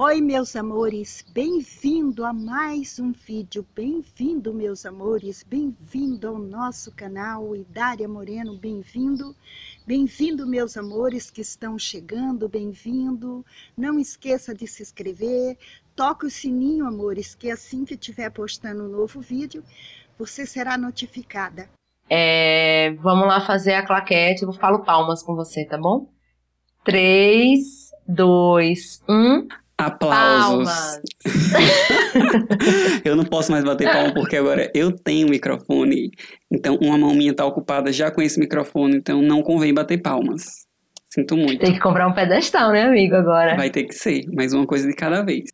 Oi, meus amores, bem-vindo a mais um vídeo. Bem-vindo, meus amores, bem-vindo ao nosso canal. Idária Moreno, bem-vindo. Bem-vindo, meus amores que estão chegando, bem-vindo. Não esqueça de se inscrever, toque o sininho, amores, que assim que estiver postando um novo vídeo, você será notificada. É, vamos lá fazer a claquete, eu falo palmas com você, tá bom? 3, 2, 1. Aplausos. eu não posso mais bater palma porque agora eu tenho microfone. Então, uma mão minha tá ocupada já com esse microfone, então não convém bater palmas. Sinto muito. Tem que comprar um pedestal, né, amigo, agora? Vai ter que ser, mas uma coisa de cada vez.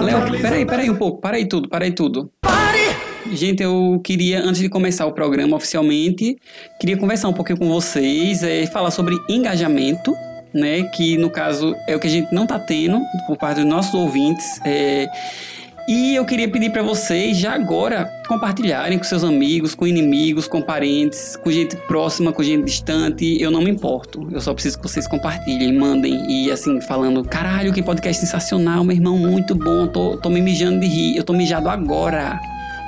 Léo, peraí, peraí um pouco, parei tudo, parei tudo. Pare! Gente, eu queria, antes de começar o programa oficialmente, queria conversar um pouquinho com vocês, é, falar sobre engajamento, né? Que no caso é o que a gente não está tendo por parte dos nossos ouvintes. É, e eu queria pedir para vocês já agora compartilharem com seus amigos, com inimigos, com parentes, com gente próxima, com gente distante. Eu não me importo. Eu só preciso que vocês compartilhem, mandem e assim falando: caralho, que podcast sensacional, meu irmão, muito bom. Tô, tô me mijando de rir. Eu tô mijado agora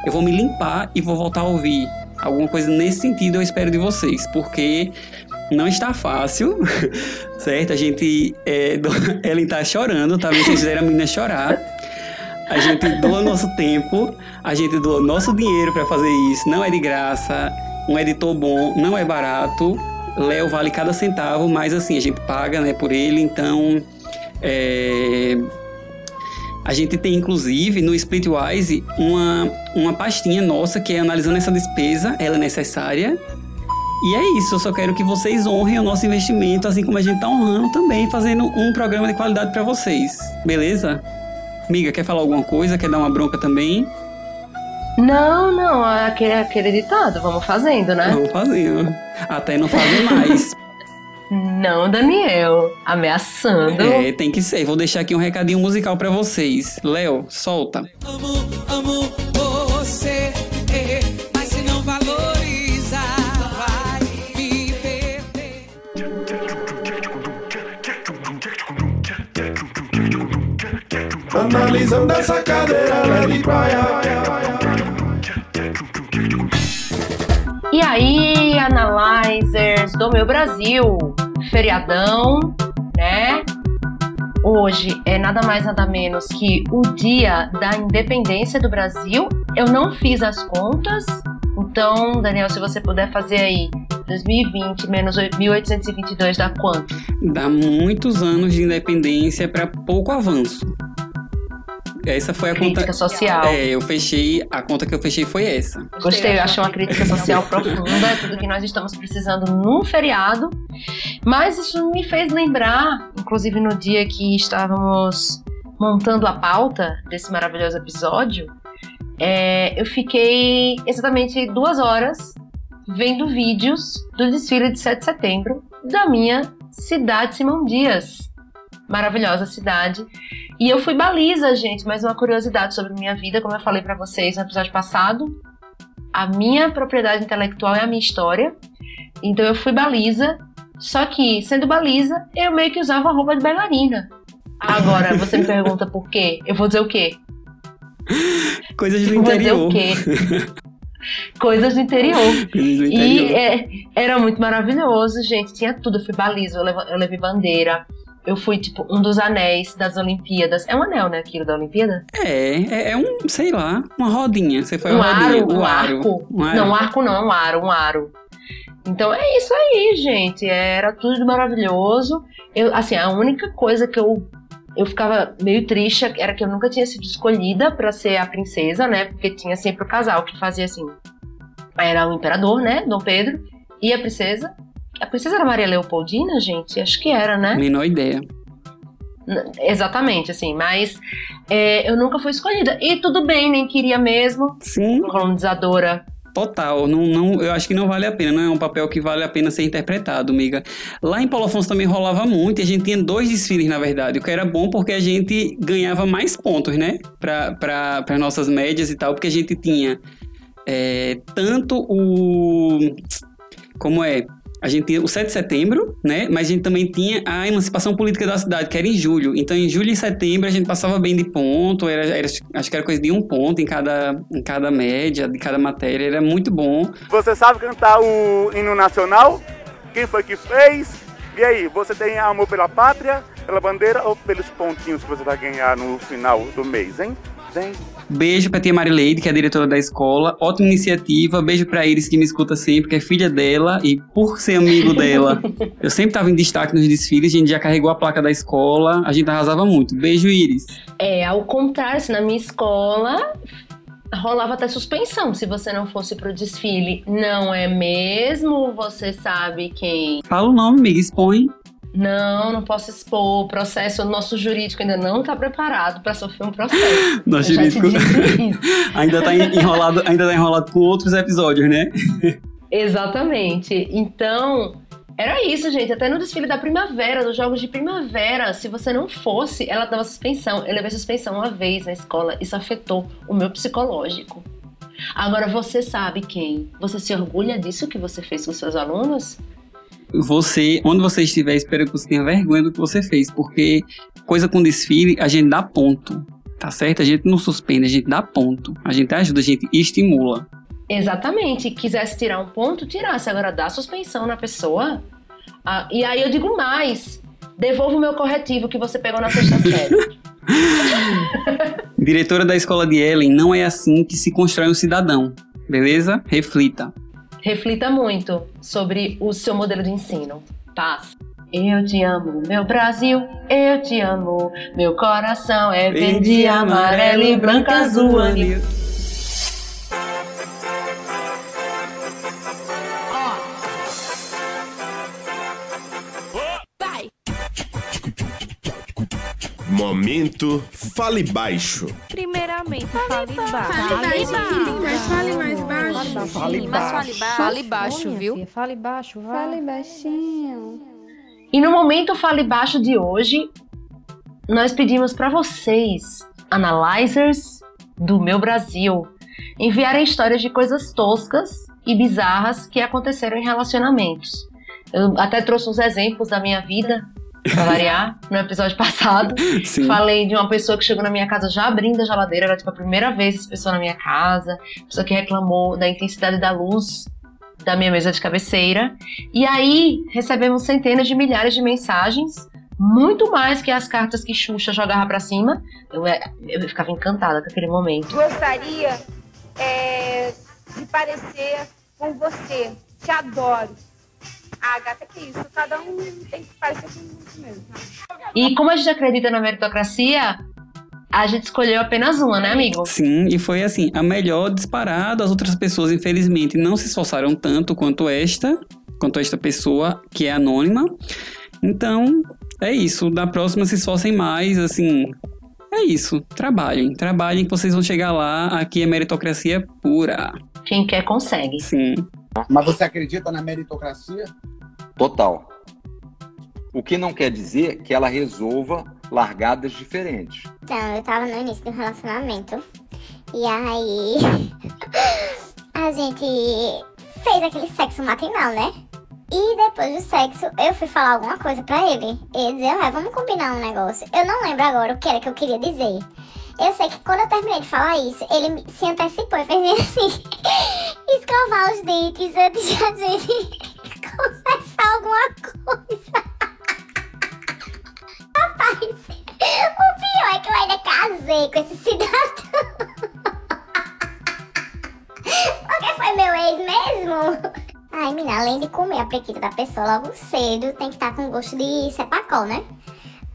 eu vou me limpar e vou voltar a ouvir. Alguma coisa nesse sentido eu espero de vocês, porque não está fácil, certo? A gente. É, do... Ellen tá chorando, talvez tá vocês fizeram a menina chorar. A gente doa nosso tempo, a gente doa nosso dinheiro para fazer isso, não é de graça. Um editor bom não é barato. Léo vale cada centavo, mas assim, a gente paga né, por ele, então. É, a gente tem, inclusive, no Splitwise, uma, uma pastinha nossa que é analisando essa despesa, ela é necessária. E é isso, eu só quero que vocês honrem o nosso investimento, assim como a gente está honrando também, fazendo um programa de qualidade para vocês. Beleza? Miga, quer falar alguma coisa? Quer dar uma bronca também? Não, não, aquele, aquele ditado, vamos fazendo, né? Vamos fazendo. Até não fazer mais. Não, Daniel. Ameaçando. É, tem que ser. Vou deixar aqui um recadinho musical para vocês. Léo, solta. Amo, amo você, mas se não valoriza, vai me perder. Analisando essa cadeira de praia. E aí, analyzers do meu Brasil, feriadão, né? Hoje é nada mais nada menos que o dia da independência do Brasil. Eu não fiz as contas, então, Daniel, se você puder fazer aí 2020 menos 1822 dá quanto? Dá muitos anos de independência para pouco avanço. Essa foi a crítica conta. social. É, eu fechei. A conta que eu fechei foi essa. Gostei, eu achei uma crítica social profunda, é tudo que nós estamos precisando num feriado. Mas isso me fez lembrar, inclusive no dia que estávamos montando a pauta desse maravilhoso episódio, é, eu fiquei exatamente duas horas vendo vídeos do desfile de 7 de setembro da minha cidade, Simão Dias. Maravilhosa cidade. E eu fui baliza, gente, mais uma curiosidade sobre minha vida, como eu falei para vocês no episódio passado. A minha propriedade intelectual é a minha história. Então eu fui baliza, só que sendo baliza, eu meio que usava roupa de bailarina. Agora, você me pergunta por quê? Eu vou dizer o quê? Coisas do Eu vou dizer interior. o quê? Coisas do interior. Coisas do E interior. é, era muito maravilhoso, gente. Tinha tudo. Eu fui baliza, eu eu levei bandeira. Eu fui, tipo, um dos anéis das Olimpíadas. É um anel, né? Aquilo da Olimpíada? É, é, é um, sei lá, uma rodinha. Você foi um rodinha. aro, o um aro. arco. Um aro. Não, um arco não, um aro, um aro. Então é isso aí, gente. Era tudo maravilhoso. Eu, assim, a única coisa que eu eu ficava meio triste era que eu nunca tinha sido escolhida pra ser a princesa, né? Porque tinha sempre o casal que fazia assim. Era o imperador, né? Dom Pedro e a princesa. A princesa era Maria Leopoldina, gente? Acho que era, né? Menor ideia. Exatamente, assim. Mas é, eu nunca fui escolhida. E tudo bem, nem queria mesmo. Sim, Colonizadora total. Não, não, eu acho que não vale a pena. Não é um papel que vale a pena ser interpretado, amiga. Lá em Paulo Afonso também rolava muito. E a gente tinha dois desfiles, na verdade. O que era bom porque a gente ganhava mais pontos, né? Para nossas médias e tal. Porque a gente tinha é, tanto o... Como é? A gente tinha o 7 de setembro, né? Mas a gente também tinha a emancipação política da cidade, que era em julho. Então, em julho e setembro, a gente passava bem de ponto, era, era- acho que era coisa de um ponto em cada, em cada média, de cada matéria, era muito bom. Você sabe cantar o hino nacional? Quem foi que fez? E aí, você tem amor pela pátria, pela bandeira ou pelos pontinhos que você vai ganhar no final do mês, hein? Vem. Beijo pra tia Marileide, que é a diretora da escola. Ótima iniciativa. Beijo pra Iris, que me escuta sempre, que é filha dela. E por ser amigo dela, eu sempre tava em destaque nos desfiles. A gente já carregou a placa da escola. A gente arrasava muito. Beijo, Iris. É, ao contrário, na minha escola rolava até suspensão se você não fosse pro desfile. Não é mesmo? Você sabe quem? Fala o nome, amiga. Expõe. Não, não posso expor. O processo, o nosso jurídico ainda não tá preparado para sofrer um processo. Nosso Eu jurídico ainda tá enrolado, ainda tá enrolado com outros episódios, né? Exatamente. Então, era isso, gente. Até no desfile da primavera, nos jogos de primavera, se você não fosse, ela dava suspensão. Eu levei suspensão uma vez na escola. Isso afetou o meu psicológico. Agora, você sabe quem? Você se orgulha disso que você fez com seus alunos? Você, onde você estiver, espero que você tenha vergonha do que você fez, porque coisa com desfile, a gente dá ponto. Tá certo? A gente não suspende, a gente dá ponto. A gente ajuda, a gente estimula. Exatamente. Quisesse tirar um ponto, tirasse. Agora, dá suspensão na pessoa. Ah, e aí eu digo mais. Devolva o meu corretivo que você pegou na sexta série. Diretora da escola de Ellen, não é assim que se constrói um cidadão. Beleza? Reflita. Reflita muito sobre o seu modelo de ensino. Paz. Eu te amo, meu Brasil, eu te amo. Meu coração é verde, amarelo e branco, azul, anil. Momento Fale Baixo. Primeiramente, fale baixo. Fale baixo. Mas fale mais baixo. Fale baixo. Fale baixo, viu? Fale baixo, vai. Fale baixinho. E no momento Fale Baixo de hoje, nós pedimos para vocês, analyzers do meu Brasil, enviarem histórias de coisas toscas e bizarras que aconteceram em relacionamentos. Eu até trouxe uns exemplos da minha vida, pra variar, no episódio passado. Sim. Falei de uma pessoa que chegou na minha casa já abrindo a geladeira, era tipo a primeira vez essa pessoa na minha casa, pessoa que reclamou da intensidade da luz da minha mesa de cabeceira. E aí recebemos centenas de milhares de mensagens, muito mais que as cartas que Xuxa jogava pra cima. Eu, é, eu ficava encantada com aquele momento. gostaria é, de parecer com você. Te adoro. Ah, gata, que isso? Cada um tem que parecer com o outro mesmo. tá? E como a gente acredita na meritocracia, a gente escolheu apenas uma, né, amigo? Sim, e foi assim, a melhor disparada. As outras pessoas, infelizmente, não se esforçaram tanto quanto esta, quanto esta pessoa que é anônima. Então, é isso. Da próxima, se esforcem mais, assim. É isso. Trabalhem. Trabalhem que vocês vão chegar lá. Aqui é meritocracia pura. Quem quer consegue. Sim. Mas você acredita na meritocracia? Total. O que não quer dizer que ela resolva largadas diferentes. Então, eu tava no início do relacionamento. E aí. a gente fez aquele sexo matinal, né? E depois do sexo, eu fui falar alguma coisa pra ele. Ele dizia, ah, vamos combinar um negócio. Eu não lembro agora o que era que eu queria dizer. Eu sei que quando eu terminei de falar isso, ele se antecipou e fez assim: escovar os dentes antes de a gente conversar alguma coisa. Rapaz, o pior é que eu ainda casei com esse cidadão. Porque foi meu ex mesmo. Ai, menina, além de comer a prequita da pessoa logo cedo, tem que estar com gosto de sepacol, né?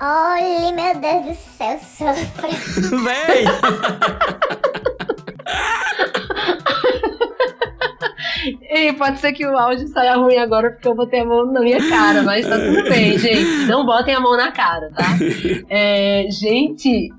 Olha, meu Deus do céu, sofro. Véi! E pode ser que o áudio saia ruim agora porque eu botei a mão na minha cara, mas tá tudo bem, gente. Não botem a mão na cara, tá? É, gente,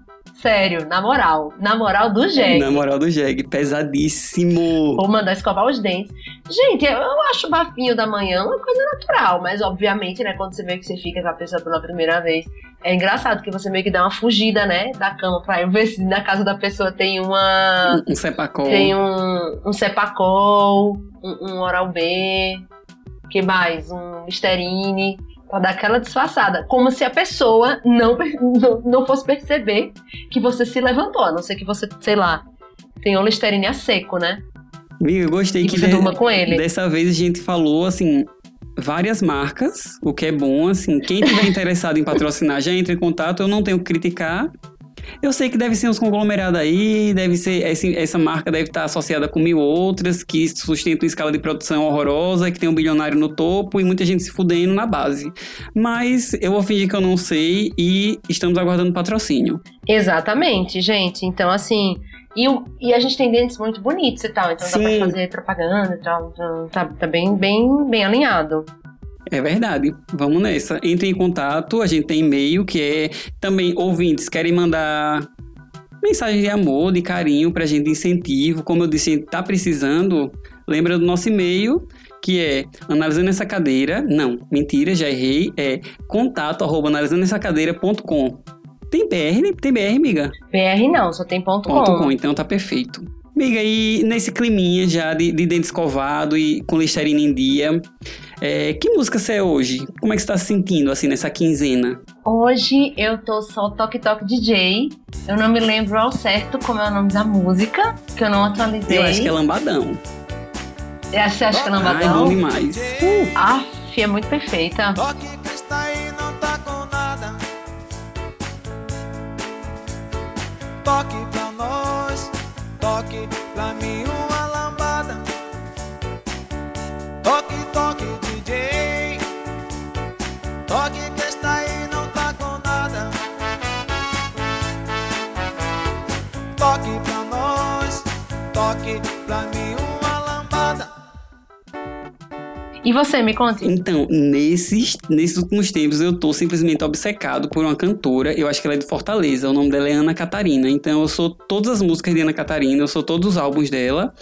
sério, na moral, na moral do jegue. Na moral do Jeg, pesadíssimo. Vou mandar escovar os dentes. Gente, eu acho o bafinho da manhã uma coisa natural, mas obviamente, né, quando você vê que você fica com a pessoa pela primeira vez, é engraçado que você meio que dá uma fugida, né, da cama pra ver se na casa da pessoa tem uma. Um sepacol. Tem um, um Cepacol, um, um Oral B. que mais? Um Listerine, pra dar aquela disfarçada. Como se a pessoa não, não, não fosse perceber que você se levantou, a não ser que você, sei lá, tenha um Listerine a seco, né? Amiga, eu gostei E que você de- durma com ele. dessa vez a gente falou, assim, várias marcas, o que é bom, assim. Quem tiver interessado em patrocinar já entra em contato, eu não tenho que criticar. Eu sei que deve ser uns conglomerados aí, deve ser esse- essa marca deve estar associada com mil outras que sustentam uma escala de produção horrorosa, que tem um bilionário no topo e muita gente se fudendo na base. Mas eu vou fingir que eu não sei e estamos aguardando patrocínio. Exatamente, gente. Então, assim. E, o- e a gente tem dentes muito bonitos e tal, então dá Sim. pra fazer propaganda e tal. Então, tá, tá bem, bem, bem alinhado. É verdade. Vamos nessa. Entre em contato, a gente tem e-mail que é também ouvintes querem mandar mensagem de amor, de carinho pra gente, de incentivo. Como eu disse, a gente tá precisando. Lembra do nosso e-mail, que é analisando essa cadeira. Não, mentira, já errei. É contato arroba. Tem BR? Tem BR, amiga? BR não, só tem ponto, Ponto com. com, então tá perfeito. Amiga, e nesse climinha já de, de dente escovado e com listerina em dia, é, que música você é hoje? Como é que você tá se sentindo, assim, nessa quinzena? Hoje eu tô só Toque Toque DJ. Eu não me lembro ao certo como é o nome da música, que eu não atualizei. Eu acho que é lambadão. Você acha que é Ai, lambadão? bom demais. Uh, Aff, é muito perfeita. Toque pra nós, toque pra mim uma lambada. Toque, E você, me conte. Então, nesses, nesses últimos tempos eu tô simplesmente obcecado por uma cantora, eu acho que ela é de Fortaleza, o nome dela é Ana Catarina. Então eu sou todas as músicas de Ana Catarina, eu sou todos os álbuns dela,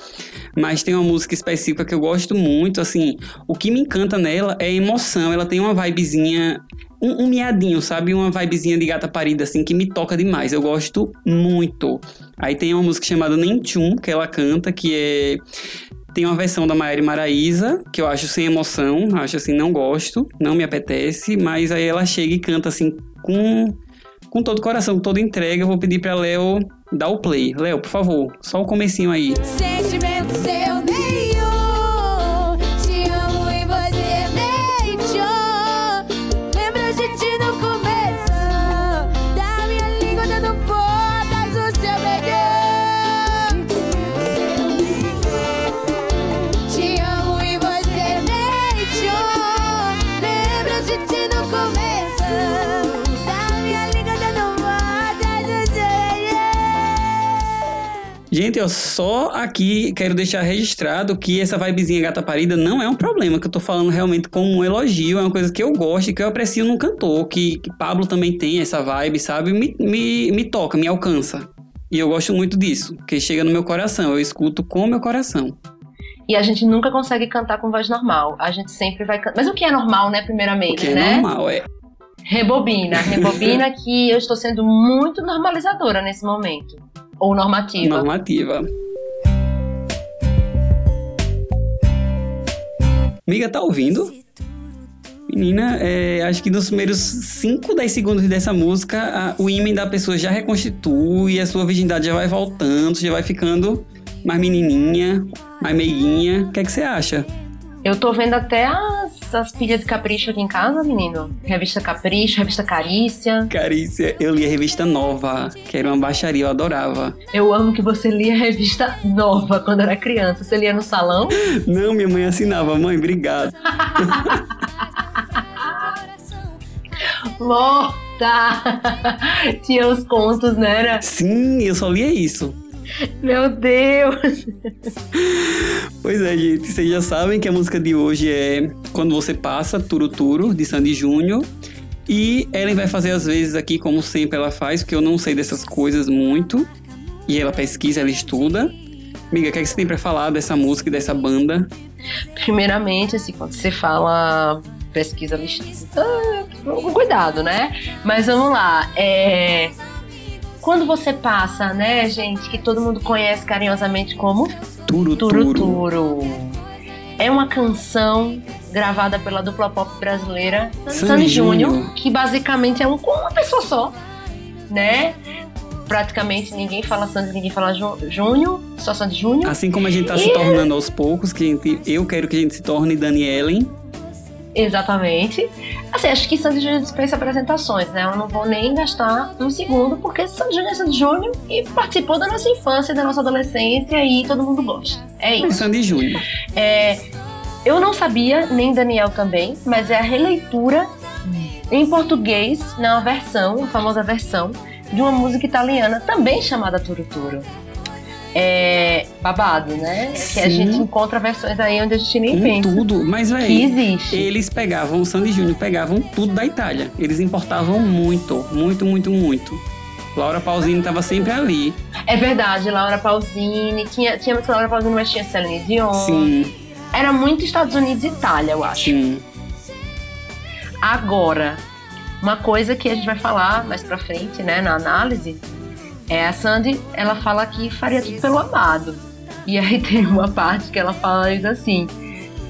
mas tem uma música específica que eu gosto muito, assim, o que me encanta nela é a emoção, ela tem uma vibezinha um, um miadinho, sabe? Uma vibezinha de gata parida, assim, que me toca demais. Eu gosto muito. Aí tem uma música chamada Nem Tchum, que ela canta, que é. Tem uma versão da Maiara Maraíza, que eu acho sem emoção, acho assim, não gosto, não me apetece, mas aí ela chega e canta assim, com, com todo o coração, com toda entrega. Eu vou pedir pra Léo dar o play. Léo, por favor, só o comecinho aí. Sentimento Gente, eu só aqui quero deixar registrado que essa vibezinha gata parida não é um problema, que eu tô falando realmente como um elogio, é uma coisa que eu gosto e que eu aprecio num cantor, que, que Pablo também tem essa vibe, sabe? Me, me, me toca, me alcança. E eu gosto muito disso, que chega no meu coração, eu escuto com o meu coração. E a gente nunca consegue cantar com voz normal. A gente sempre vai cantar. Mas o que é normal, né, primeiramente, Que é né? normal, é. Rebobina. Rebobina que eu estou sendo muito normalizadora nesse momento. Ou normativa. Normativa. Amiga, tá ouvindo? Menina, é, acho que nos primeiros 5, 10 segundos dessa música, a- o ímã da pessoa já reconstitui, a sua virgindade já vai voltando, já vai ficando mais menininha, mais meiguinha. O que é que você acha? Eu tô vendo até as, as pilhas de capricho aqui em casa, menino. Revista Capricho, revista Carícia. Carícia, eu li a revista Nova, que era uma baixaria, eu adorava. Eu amo que você lia revista nova quando era criança. Você lia no salão? Não, minha mãe assinava, mãe, obrigado. Morta! Tinha os contos, né? Sim, eu só lia isso. Meu Deus! Pois é, gente, vocês já sabem que a música de hoje é Quando Você Passa, Turo Turo, de Sandy Júnior. E Ellen vai fazer às vezes aqui, como sempre ela faz, porque eu não sei dessas coisas muito. E ela pesquisa, ela estuda. Amiga, o que, é que você tem pra falar dessa música e dessa banda? Primeiramente, assim, quando você fala pesquisa lista, com cuidado, né? Mas vamos lá. É... Quando você passa, né, gente, que todo mundo conhece carinhosamente como Turo Turo. É uma canção gravada pela dupla pop brasileira Sandy Júnior, que basicamente é um, com uma pessoa só, né? Praticamente ninguém fala Sandy, ninguém fala Júnior, só Sandy Júnior. Assim como a gente tá se tornando aos poucos, que gente- eu quero que a gente se torne Danielen. Exatamente. Assim, acho que Sandy Júnior dispensa apresentações, né? Eu não vou nem gastar um segundo, porque Sandy Júnior é Sandy Júnior e participou da nossa infância, da nossa adolescência e todo mundo gosta. É isso. Sandy Júnior. É, eu não sabia, nem Daniel também, mas é a releitura em português, na versão, a famosa versão, de uma música italiana também chamada Turuturo. É babado, né? Que a Sim. gente encontra versões aí onde a gente nem Em pensa. tudo, mas Que véi, existe. eles pegavam, o Sandy Júnior pegavam tudo da Itália. Eles importavam muito, muito, muito, muito. Laura Pausini tava sempre ali. É verdade, Laura Pausini. Tinha, tinha música Laura Pausini, mas tinha Celine Dion. Sim, Era muito Estados Unidos e Itália, eu acho. sim. Agora, uma coisa que a gente vai falar mais pra frente, né, na análise, é a Sandy, ela fala que faria tudo pelo amado. E aí tem uma parte que ela fala assim: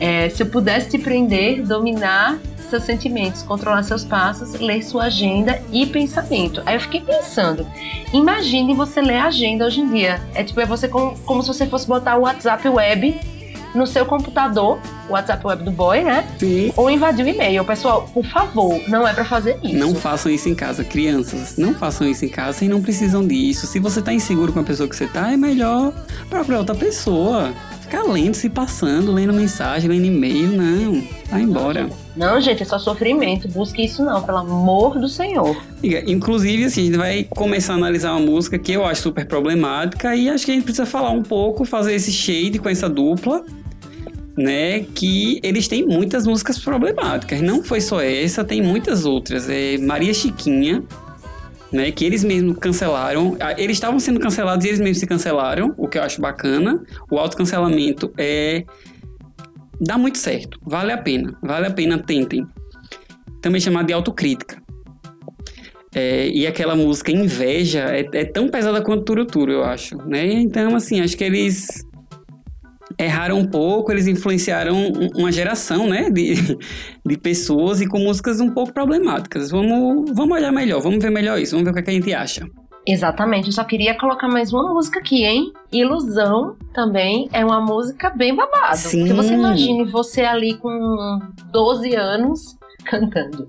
é, se eu pudesse te prender, dominar seus sentimentos, controlar seus passos, ler sua agenda e pensamento. Aí eu fiquei pensando, imagine você ler a agenda hoje em dia. É tipo, é você como, como se você fosse botar o WhatsApp web no seu computador, o WhatsApp web do boy, né? Sim. Ou invadir o e-mail. Pessoal, por favor, não é pra fazer isso. Não façam isso em casa, crianças. Não façam isso em casa e não precisam disso. Se você tá inseguro com a pessoa que você tá, é melhor procurar outra pessoa. Ficar lendo, se passando, lendo mensagem, lendo e-mail, não. Vai embora. Não, gente, é só sofrimento. Busque isso não, pelo amor do Senhor. Inclusive, assim, a gente vai começar a analisar uma música que eu acho super problemática e acho que a gente precisa falar um pouco, fazer esse shade com essa dupla, né? Que eles têm muitas músicas problemáticas. Não foi só essa, tem muitas outras. É Maria Chiquinha, né? Que eles mesmos cancelaram. Ah, Eles estavam sendo cancelados e eles mesmos se cancelaram, o que eu acho bacana. O autocancelamento é. dá muito certo. Vale a pena. Vale a pena, tentem. Também chamado de autocrítica. É, e aquela música Inveja é, é tão pesada quanto Turuturo, eu acho, né? Então, assim, acho que eles erraram um pouco, eles influenciaram um- uma geração, né, de, de pessoas e com músicas um pouco problemáticas. Vamos, vamos olhar melhor, vamos ver melhor isso, vamos ver o que, é que a gente acha. Exatamente, eu só queria colocar mais uma música aqui, hein? Ilusão também é uma música bem babado. Sim. Porque você imagine você ali com 12 anos cantando.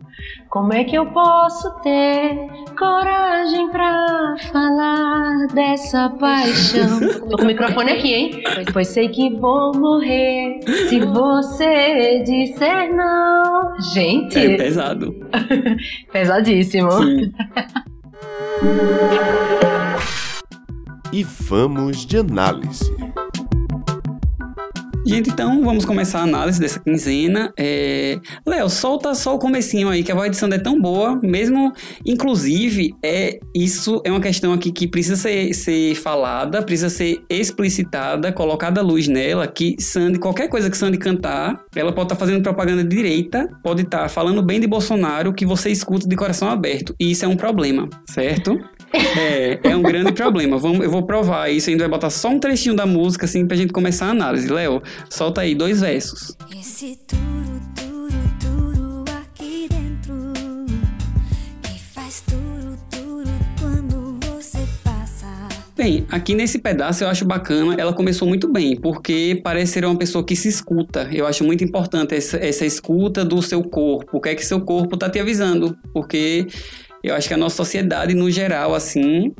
Como é que eu posso ter coragem pra falar dessa paixão? Tô com o microfone aqui, hein? Pois sei que vou morrer se você disser não. Gente, É pesado. pesadíssimo. Sim. E vamos de análise. Gente, então vamos começar a análise dessa quinzena. É... Léo, solta só o comecinho aí, que a voz de Sandra é tão boa, mesmo, inclusive, é isso é uma questão aqui que precisa ser, ser falada, precisa ser explicitada, colocada luz nela, que Sandy, qualquer coisa que Sandy cantar, ela pode estar fazendo propaganda de direita, pode estar falando bem de Bolsonaro, que você escuta de coração aberto, e isso é um problema, certo? É, é um grande problema. Vamos, eu vou provar isso, ainda vai botar só um trechinho da música, assim, pra gente começar a análise. Léo, solta aí dois versos. Esse turu, turu, turu aqui dentro que faz turu, turu quando você passa. Bem, aqui nesse pedaço eu acho bacana, ela começou muito bem, porque parece ser uma pessoa que se escuta. Eu acho muito importante essa, essa escuta do seu corpo. O que é que seu corpo tá te avisando? Porque eu acho que a nossa sociedade, no geral, assim,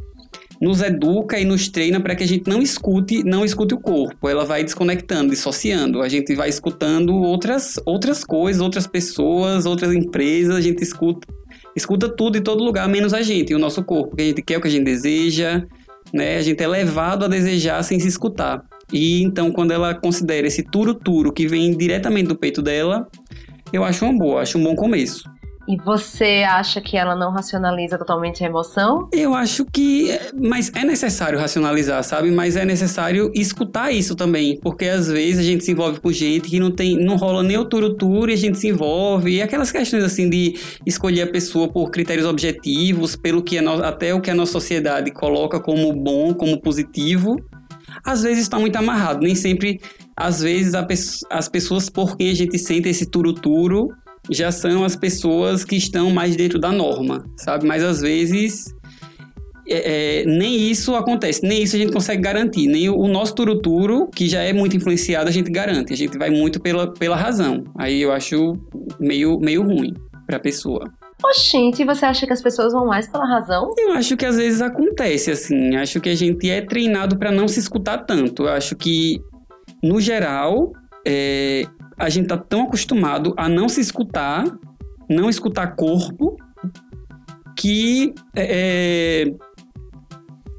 nos educa e nos treina para que a gente não escute, não escute o corpo. Ela vai desconectando, dissociando. A gente vai escutando outras, outras coisas, outras pessoas, outras empresas. A gente escuta, escuta tudo em todo lugar, menos a gente, e o nosso corpo. O que a gente quer, o que a gente deseja, né? A gente é levado a desejar sem se escutar. E então, quando ela considera esse turo-turo que vem diretamente do peito dela, eu acho uma boa, acho um bom começo. E você acha que ela não racionaliza totalmente a emoção? Eu acho que. Mas é necessário racionalizar, sabe? Mas é necessário escutar isso também. Porque às vezes a gente se envolve com gente que não tem. não rola nem o turo-turo e a gente se envolve. E aquelas questões assim de escolher a pessoa por critérios objetivos, pelo que no- até o que a nossa sociedade coloca como bom, como positivo. Às vezes está muito amarrado, nem sempre às vezes as pessoas por quem a gente sente esse turuturo já são as pessoas que estão mais dentro da norma, sabe? Mas às vezes é, é, nem isso acontece, nem isso a gente consegue garantir, nem o, nosso turuturo, que já é muito influenciado, a gente garante. A gente vai muito pela, pela razão. Aí eu acho meio, meio ruim pra pessoa. Oxente, você acha que as pessoas vão mais pela razão? Eu acho que às vezes acontece, assim. Acho que a gente é treinado pra não se escutar tanto. Eu acho que, no geral, é, a gente tá tão acostumado a não se escutar, não escutar corpo, que é,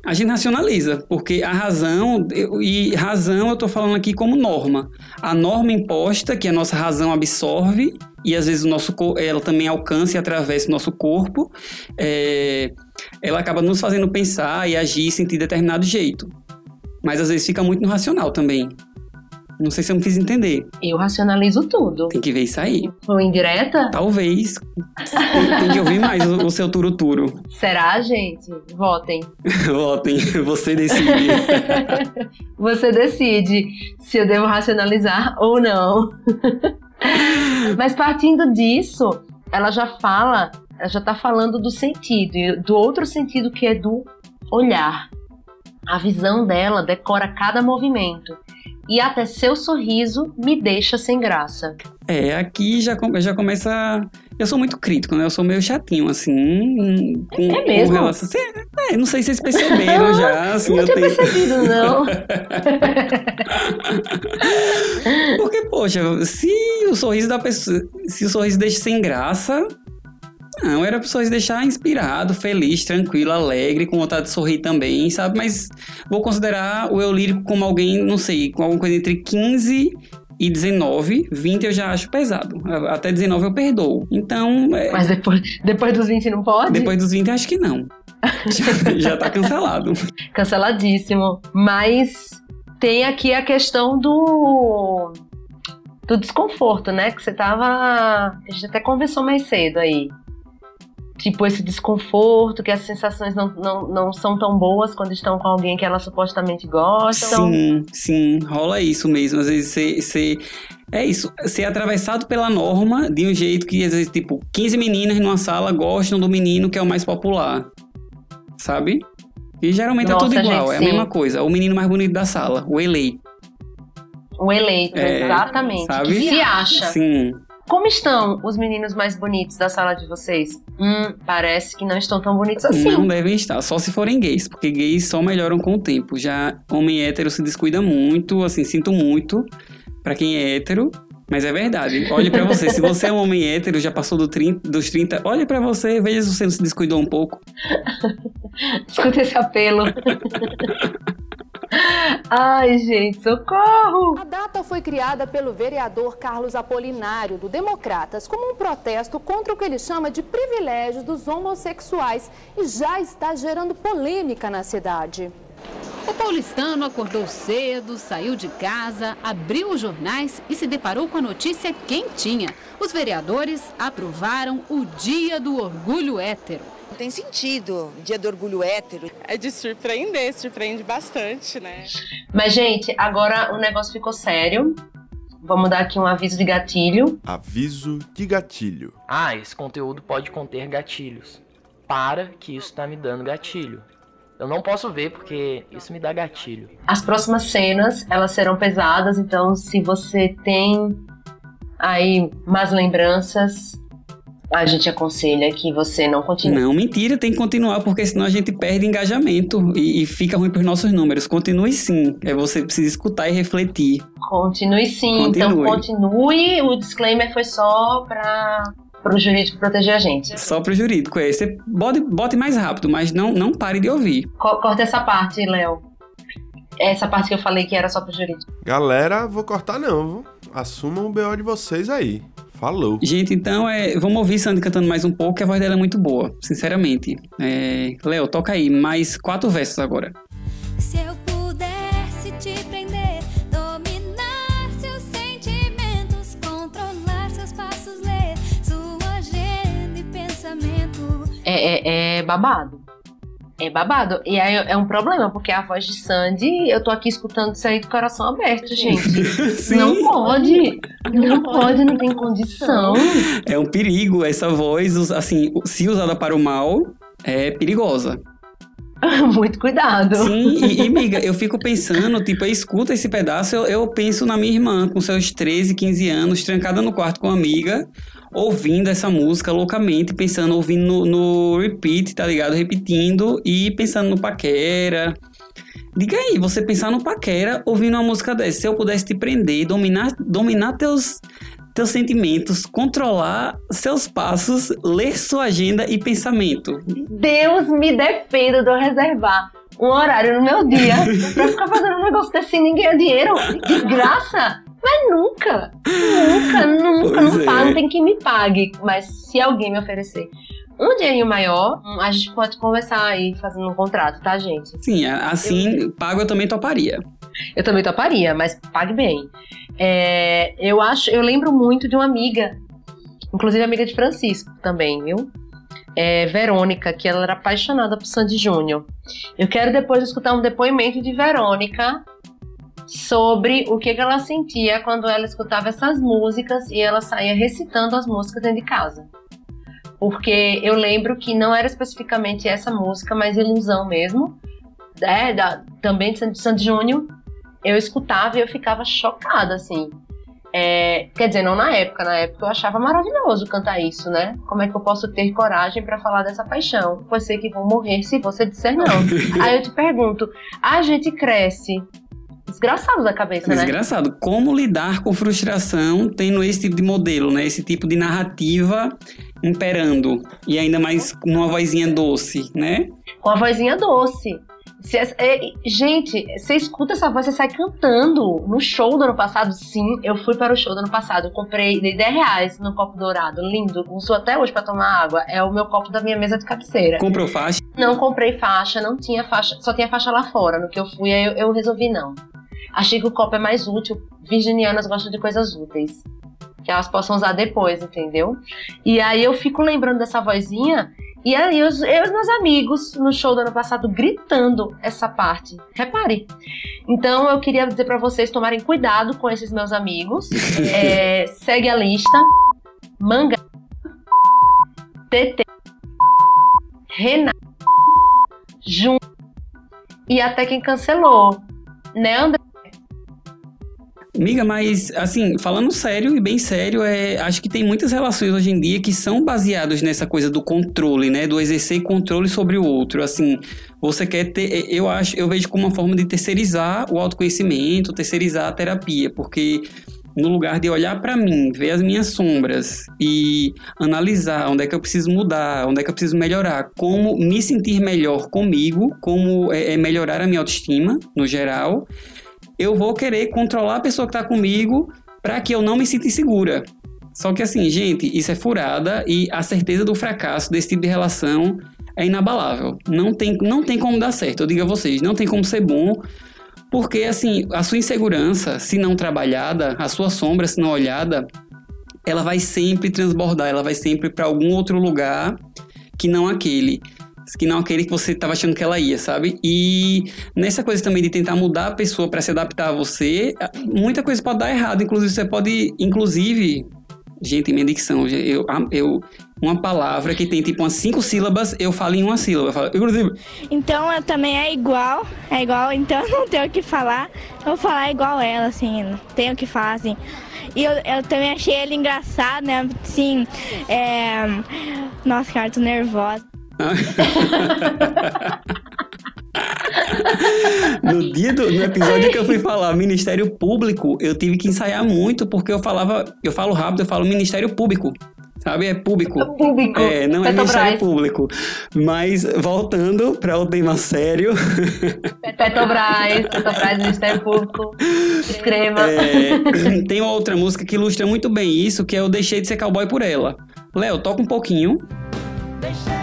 a gente racionaliza, porque a razão, e razão eu tô falando aqui como norma. A norma imposta, que a nossa razão absorve, e às vezes o nosso, ela também alcança e atravessa o nosso corpo, é, ela acaba nos fazendo pensar e agir e sentir de determinado jeito. Mas às vezes fica muito no racional também. Não sei se eu me fiz entender. Eu racionalizo tudo. Tem que ver isso aí. Foi indireta? Talvez. Tem, tem que ouvir mais o, o seu turuturo. Será, gente? Votem. Votem, você decide. Você decide se eu devo racionalizar ou não. Mas partindo disso, ela já fala, ela já tá falando do sentido, do outro sentido que é do olhar. A visão dela decora cada movimento. E até seu sorriso me deixa sem graça. É, aqui já, já começa. Eu sou muito crítico, né? Eu sou meio chatinho, assim. Com, É mesmo? Com relação... É, não sei se vocês perceberam já. Assim, não eu tinha tenho- percebido, não. Porque, poxa, se o sorriso da pessoa. Se o sorriso deixa sem graça. Não, era pra sorriso deixar inspirado, feliz, tranquilo, alegre, com vontade de sorrir também, sabe? Mas vou considerar o eu lírico como alguém, não sei, com alguma coisa entre 15 e 19. 20 eu já acho pesado. Até 19 eu perdoo. Então. é, Mas depois, depois dos 20 não pode? depois dos 20 acho que não. Já, já tá cancelado. Canceladíssimo. Mas tem aqui a questão do do desconforto, né? Que você tava. A gente até conversou mais cedo aí. Tipo, esse desconforto, que as sensações não, não, não são tão boas quando estão com alguém que elas supostamente gostam. Sim, sim, rola isso mesmo. Às vezes você. você- É isso, ser atravessado pela norma de um jeito que, às vezes, tipo, 15 meninas numa sala gostam do menino que é o mais popular. Sabe? E geralmente é Nossa, tudo igual, gente, é a sim. mesma coisa. O menino mais bonito da sala, o eleito. O eleito, É, exatamente. sabe? Que se acha. Sim. Como estão os meninos mais bonitos da sala de vocês? Hum, parece que não estão tão bonitos assim. Não devem estar, só se forem gays, porque gays só melhoram com o tempo. Já homem hétero se descuida muito, assim, sinto muito pra quem é hétero, mas é verdade. Olhe pra você, se você é um homem hétero, já passou do 30, dos 30, olhe pra você, veja se você não se descuidou um pouco. Escuta esse apelo. Ai, gente, socorro! A data foi criada pelo vereador Carlos Apolinário, do Democratas, como um protesto contra o que ele chama de privilégios dos homossexuais e já está gerando polêmica na cidade. O paulistano acordou cedo, saiu de casa, abriu os jornais e se deparou com a notícia quentinha. Os vereadores aprovaram o Dia do Orgulho Hétero. Tem sentido, dia do orgulho hétero. É de surpreender, surpreende bastante, né? Mas, gente, agora o negócio ficou sério. Vamos dar aqui um aviso de gatilho. Aviso de gatilho. Ah, esse conteúdo pode conter gatilhos. Para que isso tá me dando gatilho. Eu não posso ver porque isso me dá gatilho. As próximas cenas, elas serão pesadas, então se você tem aí más lembranças, a gente aconselha que você não continue. Não, mentira, tem que continuar, porque senão a gente perde engajamento e, e fica ruim pros nossos números. Continue sim, é você precisa escutar e refletir. Continue sim, então Continue. continue. O disclaimer foi só para o jurídico proteger a gente. Só pro jurídico, é. Você bote, bote mais rápido, mas não, não pare de ouvir. Co- Corta essa parte, Léo. Essa parte que eu falei que era só pro jurídico. Galera, vou cortar não, viu? Assumam o BO de vocês aí. Falou. Gente, então é, vamos ouvir Sandy cantando mais um pouco, que a voz dela é muito boa, sinceramente. É, Léo, toca aí, mais quatro versos agora. Se eu pudesse te prender, dominar seus sentimentos, controlar seus passos, ler sua agenda e pensamento. É, é, é babado. É babado. E aí é um problema, porque a voz de Sandy, eu tô aqui escutando isso aí de coração aberto, gente. Sim. Não pode. Não pode, não tem condição. É um perigo essa voz, assim, se usada para o mal, é perigosa. Muito cuidado. Sim, e, e amiga, eu fico pensando, tipo, eu escuto esse pedaço, eu, eu penso na minha irmã, com seus 13, 15 anos, trancada no quarto com uma amiga, ouvindo essa música loucamente, pensando, ouvindo no, no repeat, tá ligado? Repetindo e pensando no paquera. Diga aí, você pensar no paquera ouvindo uma música dessa, se eu pudesse te prender, dominar, dominar teus, teus sentimentos, controlar seus passos, ler sua agenda e pensamento. Deus me defenda de eu reservar um horário no meu dia pra ficar fazendo um negócio desse sem ninguém ganhar dinheiro. De graça. Mas nunca. Nunca, nunca. Pois não é. pago, tem que me pague. Mas se alguém me oferecer um dinheirinho maior, a gente pode conversar aí fazendo um contrato, tá, gente? Sim, assim, pago eu também toparia. Eu também toparia, mas pague bem. É, eu acho, eu lembro muito de uma amiga, inclusive amiga de Francisco também, viu? É, Verônica, que ela era apaixonada por Sandy Júnior. Eu quero depois escutar um depoimento de Verônica sobre o que, que ela sentia quando ela escutava essas músicas e ela saía recitando as músicas dentro de casa. Porque eu lembro que não era especificamente essa música, mas Ilusão mesmo, né, da- também de Sandy- Sandy Júnior, eu escutava e eu ficava chocada, assim. É, quer dizer, não na época, na época eu achava maravilhoso cantar isso, né? Como é que eu posso ter coragem pra falar dessa paixão? Sei que vou morrer se você disser não. Aí eu te pergunto, a gente cresce desgraçado da cabeça, né? Desgraçado. Como lidar com frustração tendo esse tipo de modelo, né? Esse tipo de narrativa imperando. E ainda mais com uma vozinha doce, né? Com a vozinha doce. É, gente, você escuta essa voz, você sai cantando. No show do ano passado, sim, eu fui para o show do ano passado. Eu comprei, dei 10 reais no copo dourado, lindo. Uso até hoje para tomar água. É o meu copo da minha mesa de cabeceira. Comprou faixa. Não comprei faixa, não tinha faixa, só tinha faixa lá fora. No que eu fui, aí eu, eu resolvi não. Achei que o copo é mais útil. Virginianas gostam de coisas úteis. Que elas possam usar depois, entendeu? E aí eu fico lembrando dessa vozinha. E aí eu, eu e os meus amigos no show do ano passado gritando essa parte. Repare. Então eu queria dizer pra vocês tomarem cuidado com esses meus amigos. É, segue a lista. Manga. TT. Renato. Jun. E até quem cancelou. Né, André? Amiga, mas assim, falando sério e bem sério, é, acho que tem muitas relações hoje em dia que são baseadas nessa coisa do controle, né? Do exercer controle sobre o outro. Assim, você quer ter. Eu acho, eu vejo como uma forma de terceirizar o autoconhecimento, terceirizar a terapia, porque no lugar de olhar pra mim, ver as minhas sombras e analisar onde é que eu preciso mudar, onde é que eu preciso melhorar, como me sentir melhor comigo, como é, é melhorar a minha autoestima no geral, eu vou querer controlar a pessoa que tá comigo para que eu não me sinta insegura. Só que assim, gente, isso é furada e a certeza do fracasso desse tipo de relação é inabalável. Não tem, não tem como dar certo. Eu digo a vocês, não tem como ser bom, porque assim, a sua insegurança, se não trabalhada, a sua sombra, se não olhada, ela vai sempre transbordar, ela vai sempre para algum outro lugar que não aquele que não aquele que você estava achando que ela ia, sabe? E nessa coisa também de tentar mudar a pessoa para se adaptar a você, muita coisa pode dar errado. Inclusive, você pode, inclusive, gente, minha dicção, eu, eu, uma palavra que tem tipo umas cinco sílabas, eu falo em uma sílaba. Falo, inclusive, Então eu também é igual, é igual, então eu não tenho o que falar. Eu vou falar igual ela, assim, não tenho o que falar, assim. E eu, eu também achei ele engraçado, né? Assim, é... Nossa, cara, tô nervosa. no dia do no episódio que eu fui falar Ministério Público, eu tive que ensaiar muito porque eu falava, eu falo rápido, eu falo Ministério Público. Sabe? É público. É público. É, não é Petrobras. Ministério Público. Mas voltando para o tema sério. Petrobras, Petrobras, Ministério Público. Escreva. É, tem uma outra música que ilustra muito bem isso, que é Eu Deixei de Ser Cowboy por Ela. Léo, toca um pouquinho. Deixei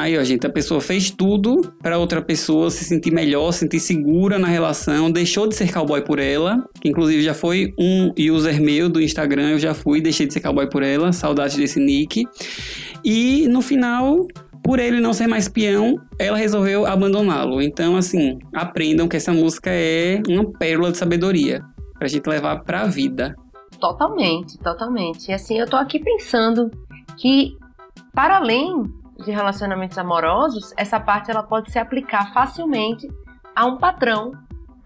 Aí, ó, gente, a pessoa fez tudo pra outra pessoa se sentir melhor, se sentir segura na relação, deixou de ser cowboy por ela, que inclusive já foi um user meu do Instagram, eu já fui, deixei de ser cowboy por ela, saudade desse nick. E no final, por ele não ser mais peão, ela resolveu abandoná-lo. Então, assim, aprendam que essa música é uma pérola de sabedoria pra gente levar pra vida. Totalmente, totalmente. E assim, eu tô aqui pensando que, para além de relacionamentos amorosos, essa parte ela pode se aplicar facilmente a um patrão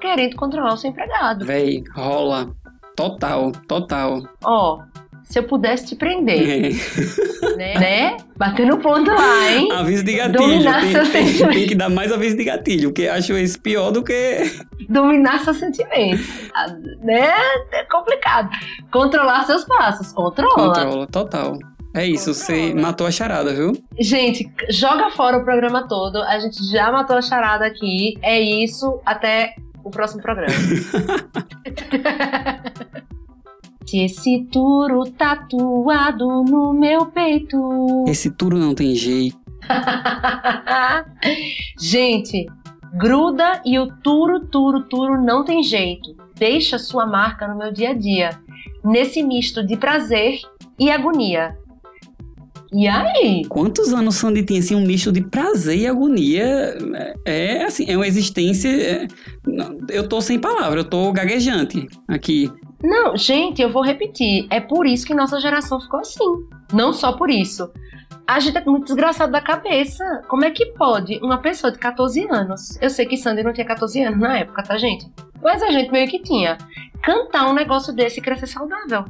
querendo controlar o seu empregado. Véi, rola. Total, total. Ó, se eu pudesse te prender, É. né? né? Batendo ponto lá, hein? Aviso de gatilho. Dominar Tem, seus tem- sentimentos. tem que dar mais aviso de gatilho, porque acho esse pior do que. Dominar seus sentimentos. Ah, Né? É complicado. Controlar seus passos. Controla. Controla, total. É isso, você matou a charada, viu? Gente, joga fora o programa todo. A gente já matou a charada aqui. É isso. Até o próximo programa. Se esse turo tatuado no meu peito. Esse turo não tem jeito. Gente, gruda e o turo, turo, turo não tem jeito. Deixa sua marca no meu dia a dia. Nesse misto de prazer e agonia. E aí? Quantos anos Sandy tinha assim, um misto de prazer e agonia? É, é, assim, é uma existência. é, eu tô sem palavra, eu tô gaguejante aqui. Não, gente, eu vou repetir. É por isso que nossa geração ficou assim. Não só por isso. A gente é muito desgraçado da cabeça. Como é que pode uma pessoa de 14 anos, eu sei que Sandy não tinha 14 anos na época, tá, gente? Mas a gente meio que tinha. Cantar um negócio desse e crescer saudável.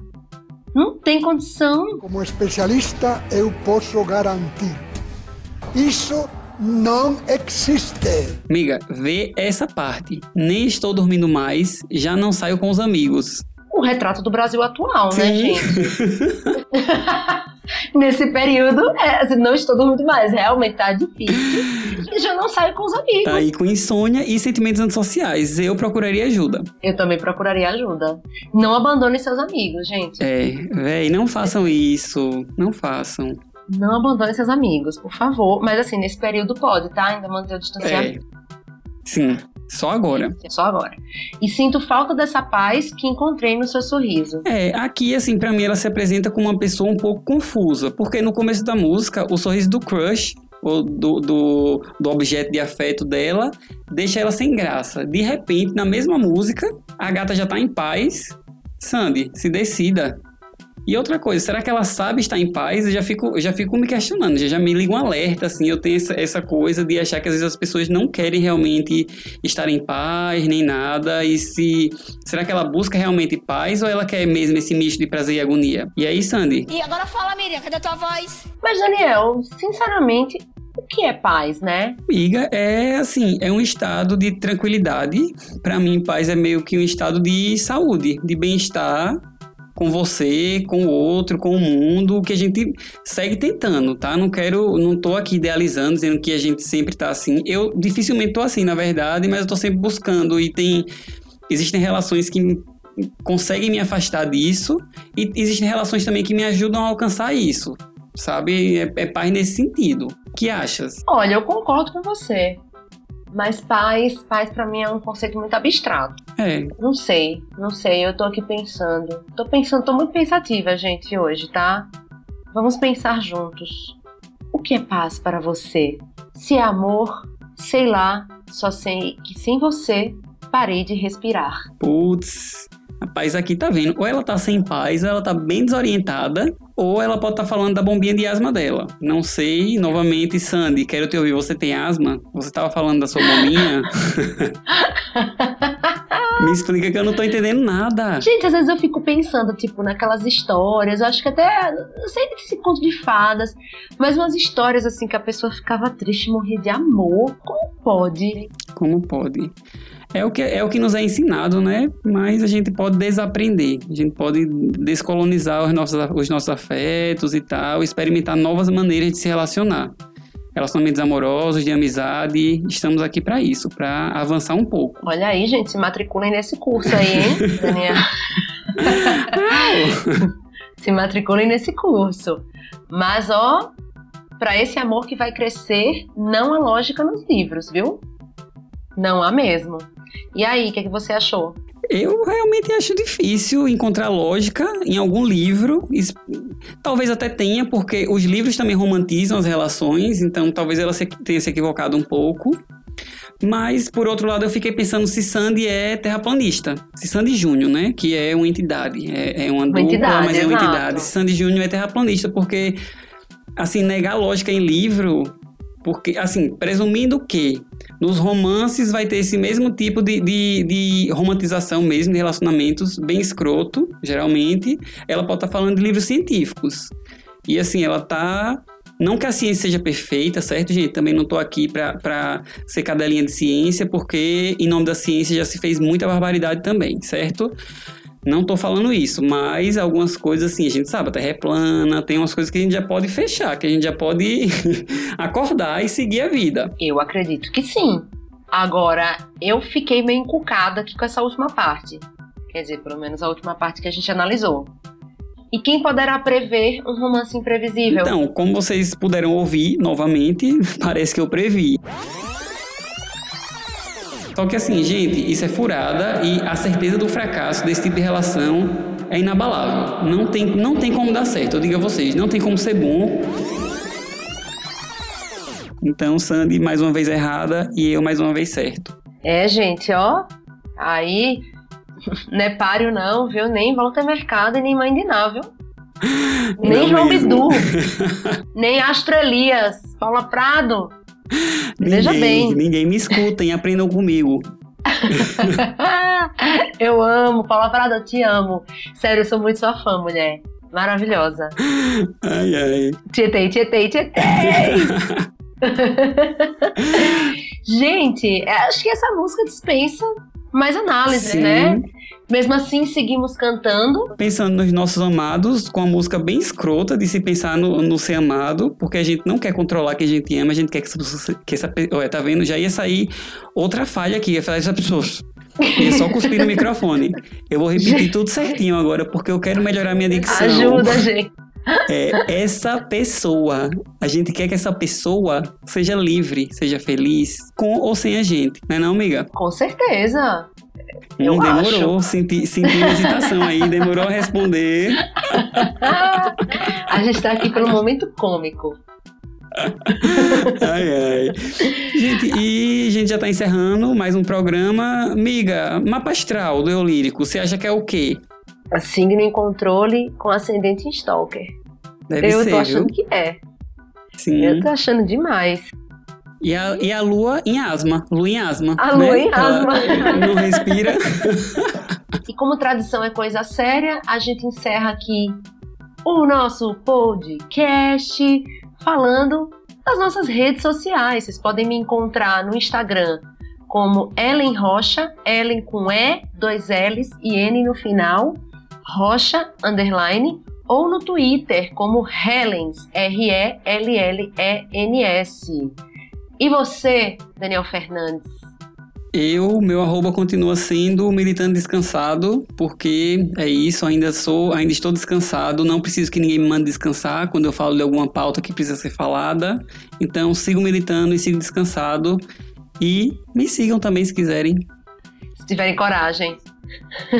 Não tem condição. Como especialista, eu posso garantir. Isso não existe. Amiga, vê essa parte. Nem estou dormindo mais, já não saio com os amigos. O retrato do Brasil atual, né, Sim. gente? Nesse período, é, assim, não estou dormindo mais. Realmente tá difícil. E já não saio com os amigos. Tá aí com insônia e sentimentos antissociais. Eu procuraria ajuda. Eu também procuraria ajuda. Não abandone seus amigos, gente. É, véi, não façam isso. Não façam. Não abandone seus amigos, por favor. Mas assim, nesse período pode, tá? Ainda manter o É. distanciamento. Sim, só agora. Só agora. E sinto falta dessa paz que encontrei no seu sorriso. É, aqui, assim, pra mim ela se apresenta como uma pessoa um pouco confusa, porque no começo da música, o sorriso do crush, ou do, do, do objeto de afeto dela, deixa ela sem graça. De repente, na mesma música, a gata já tá em paz. Sandy, se decida. E outra coisa, será que ela sabe estar em paz? Eu já fico, já fico me questionando, já, já me liga um alerta, assim, eu tenho essa, essa coisa de achar que às vezes as pessoas não querem realmente estar em paz, nem nada, e se... Será que ela busca realmente paz ou ela quer mesmo esse misto de prazer e agonia? E aí, Sandy? E agora fala, Miriam, cadê a tua voz? Mas, Daniel, sinceramente, o que é paz, né? Amiga, é assim, é um estado de tranquilidade. Pra mim, paz é meio que um estado de saúde, de bem-estar com você, com o outro, com o mundo, que a gente segue tentando, tá? Não quero, não tô aqui idealizando, dizendo que a gente sempre tá assim. Eu dificilmente tô assim, na verdade, mas eu tô sempre buscando e tem existem relações que conseguem me afastar disso e existem relações também que me ajudam a alcançar isso. Sabe? É, é paz nesse sentido. O que achas? Olha, eu concordo com você. Mas paz, paz pra mim é um conceito muito abstrato. É, Não sei, não sei, eu tô aqui pensando. Tô pensando, tô muito pensativa, gente, hoje, tá? Vamos pensar juntos. O que é paz para você? Se é amor, sei lá, só sei que sem você parei de respirar. Putz, paz aqui tá vendo. Ou ela tá sem paz, ou ela tá bem desorientada, ou ela pode estar falando da bombinha de asma dela. Não sei, novamente, Sandy, quero te ouvir. Você tem asma? Você tava falando da sua bombinha? Me explica que eu não tô entendendo nada. Gente, às vezes eu fico pensando, tipo, naquelas histórias, eu acho que até, não sei se conto de fadas, mas umas histórias assim que a pessoa ficava triste, morria de amor. Como pode? Como pode? É o, que, é o que nos é ensinado, né? Mas a gente pode desaprender. A gente pode descolonizar os nossos, os nossos afetos e tal, experimentar novas maneiras de se relacionar. Relacionamentos amorosos, de amizade, estamos aqui para isso, para avançar um pouco. Olha aí, gente, se matriculem nesse curso aí, hein, Daniel? se matriculem nesse curso. Mas, ó, para esse amor que vai crescer, não há lógica nos livros, viu? Não há mesmo. E aí, o que, é que você achou? Eu realmente acho difícil encontrar lógica em algum livro. Talvez até tenha, porque os livros também romantizam as relações, então talvez ela tenha se equivocado um pouco. Mas, por outro lado, eu fiquei pensando se Sandy é terraplanista. Se Sandy Júnior, né? Que é uma entidade. É, é uma, dupla, entidade, mas é uma exato. entidade. Se Sandy Júnior é terraplanista, porque, assim, negar lógica em livro... Porque, assim, presumindo que nos romances vai ter esse mesmo tipo de, de, de romantização mesmo, de relacionamentos bem escroto, geralmente, ela pode estar falando de livros científicos. E, assim, ela tá... Não que a ciência seja perfeita, certo, gente? Também não tô aqui pra ser cadelinha de ciência, porque em nome da ciência já se fez muita barbaridade também, certo? Não tô falando isso, mas algumas coisas assim, a gente sabe, a Terra é plana, tem umas coisas que a gente já pode fechar, que a gente já pode acordar e seguir a vida. Eu acredito que sim. Agora, eu fiquei meio encucada aqui com essa última parte. Quer dizer, pelo menos a última parte que a gente analisou. E quem poderá prever um romance imprevisível? Então, como vocês puderam ouvir novamente, parece que eu previ. Só que assim, gente, isso é furada e a certeza do fracasso desse tipo de relação é inabalável. Não tem, não tem como dar certo, eu digo a vocês, não tem como ser bom. Então, Sandy mais uma vez errada e eu mais uma vez certo. É, gente, ó. Aí, não é páreo não, viu? Nem Walter Mercado e nem Mãe de Ná, viu? Nem Não João mesmo. Bidu. nem Astro Elias. Paula Prado. Veja ninguém, bem. Ninguém me escutem, aprendam comigo. eu amo, Paula Prado, eu te amo. Sério, eu sou muito sua fã, mulher. Maravilhosa. Ai, ai. Tietei, tietei, tietei. Gente, é, acho que essa música dispensa mais análise, Sim. né? Mesmo assim, seguimos cantando. Pensando nos nossos amados, com a música bem escrota de se pensar no, no ser amado, porque a gente não quer controlar quem a gente ama, a gente quer que essa pessoa. Que essa, Olha, tá vendo? Já ia sair outra falha aqui, ia falar essa pessoa. Ia só cuspir no microfone. Eu vou repetir tudo certinho agora, porque eu quero melhorar minha dicção. Ajuda, gente. É, essa pessoa, a gente quer que essa pessoa seja livre, seja feliz, com ou sem a gente, não é não, amiga? Com certeza. Eu Hum, demorou, senti, senti uma hesitação aí, demorou a responder. A gente tá aqui pelo momento cômico. Ai, ai. Gente, e a gente já tá encerrando mais um programa. Amiga, mapa astral do Eu Lírico, você acha que é o quê? Signo em controle com ascendente em stalker. Deve eu ser, tô achando viu? que é. Sim. Eu tô achando demais. E a, e a lua em asma. Lua em asma. A né? lua em Ela asma. Não respira. E como tradição é coisa séria, a gente encerra aqui o nosso podcast falando das nossas redes sociais. Vocês podem me encontrar no Instagram como Ellen Rocha, Ellen com E, dois L's e N no final, Rocha underline, ou no Twitter como Helens, R-E-L-L-E-N-S. E você, Daniel Fernandes? Eu, meu arroba continua sendo militante descansado, porque é isso, ainda sou, ainda estou descansado, não preciso que ninguém me mande descansar quando eu falo de alguma pauta que precisa ser falada. Então sigo militando e sigo descansado. E me sigam também se quiserem. Se tiverem coragem.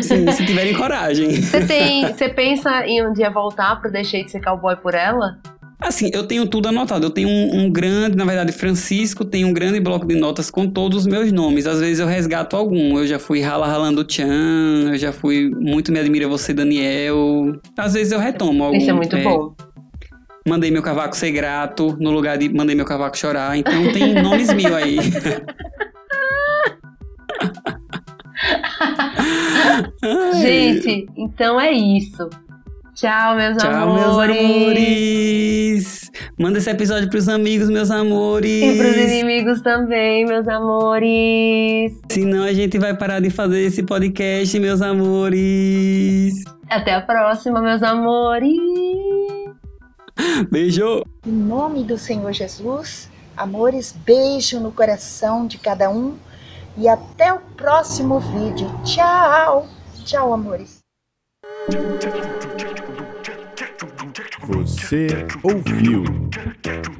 Sim, se tiverem coragem. Você tem. Você pensa em um dia voltar pro Deixei de ser cowboy por ela? Assim, eu tenho tudo anotado. Eu tenho um, um grande, na verdade, Francisco tem um grande bloco de notas com todos os meus nomes. Às vezes eu resgato algum. Eu já fui Rala Ralando Chan, eu já fui Muito Me Admira Você, Daniel. Às vezes eu retomo algum. Isso é muito bom. Mandei meu cavaco ser grato, no lugar de mandei meu cavaco chorar. Então tem nomes mil aí. Gente, então é isso. Tchau, meus Tchau, amores. meus amores. Manda esse episódio pros amigos, meus amores. E pros inimigos também, meus amores. Senão a gente vai parar de fazer esse podcast, meus amores. Até a próxima, meus amores. Beijo. Em nome do Senhor Jesus, amores, beijo no coração de cada um e até o próximo vídeo. Tchau. Tchau, amores. Você ouviu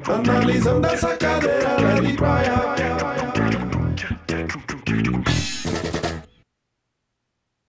Analisando essa cadeira, é de praia.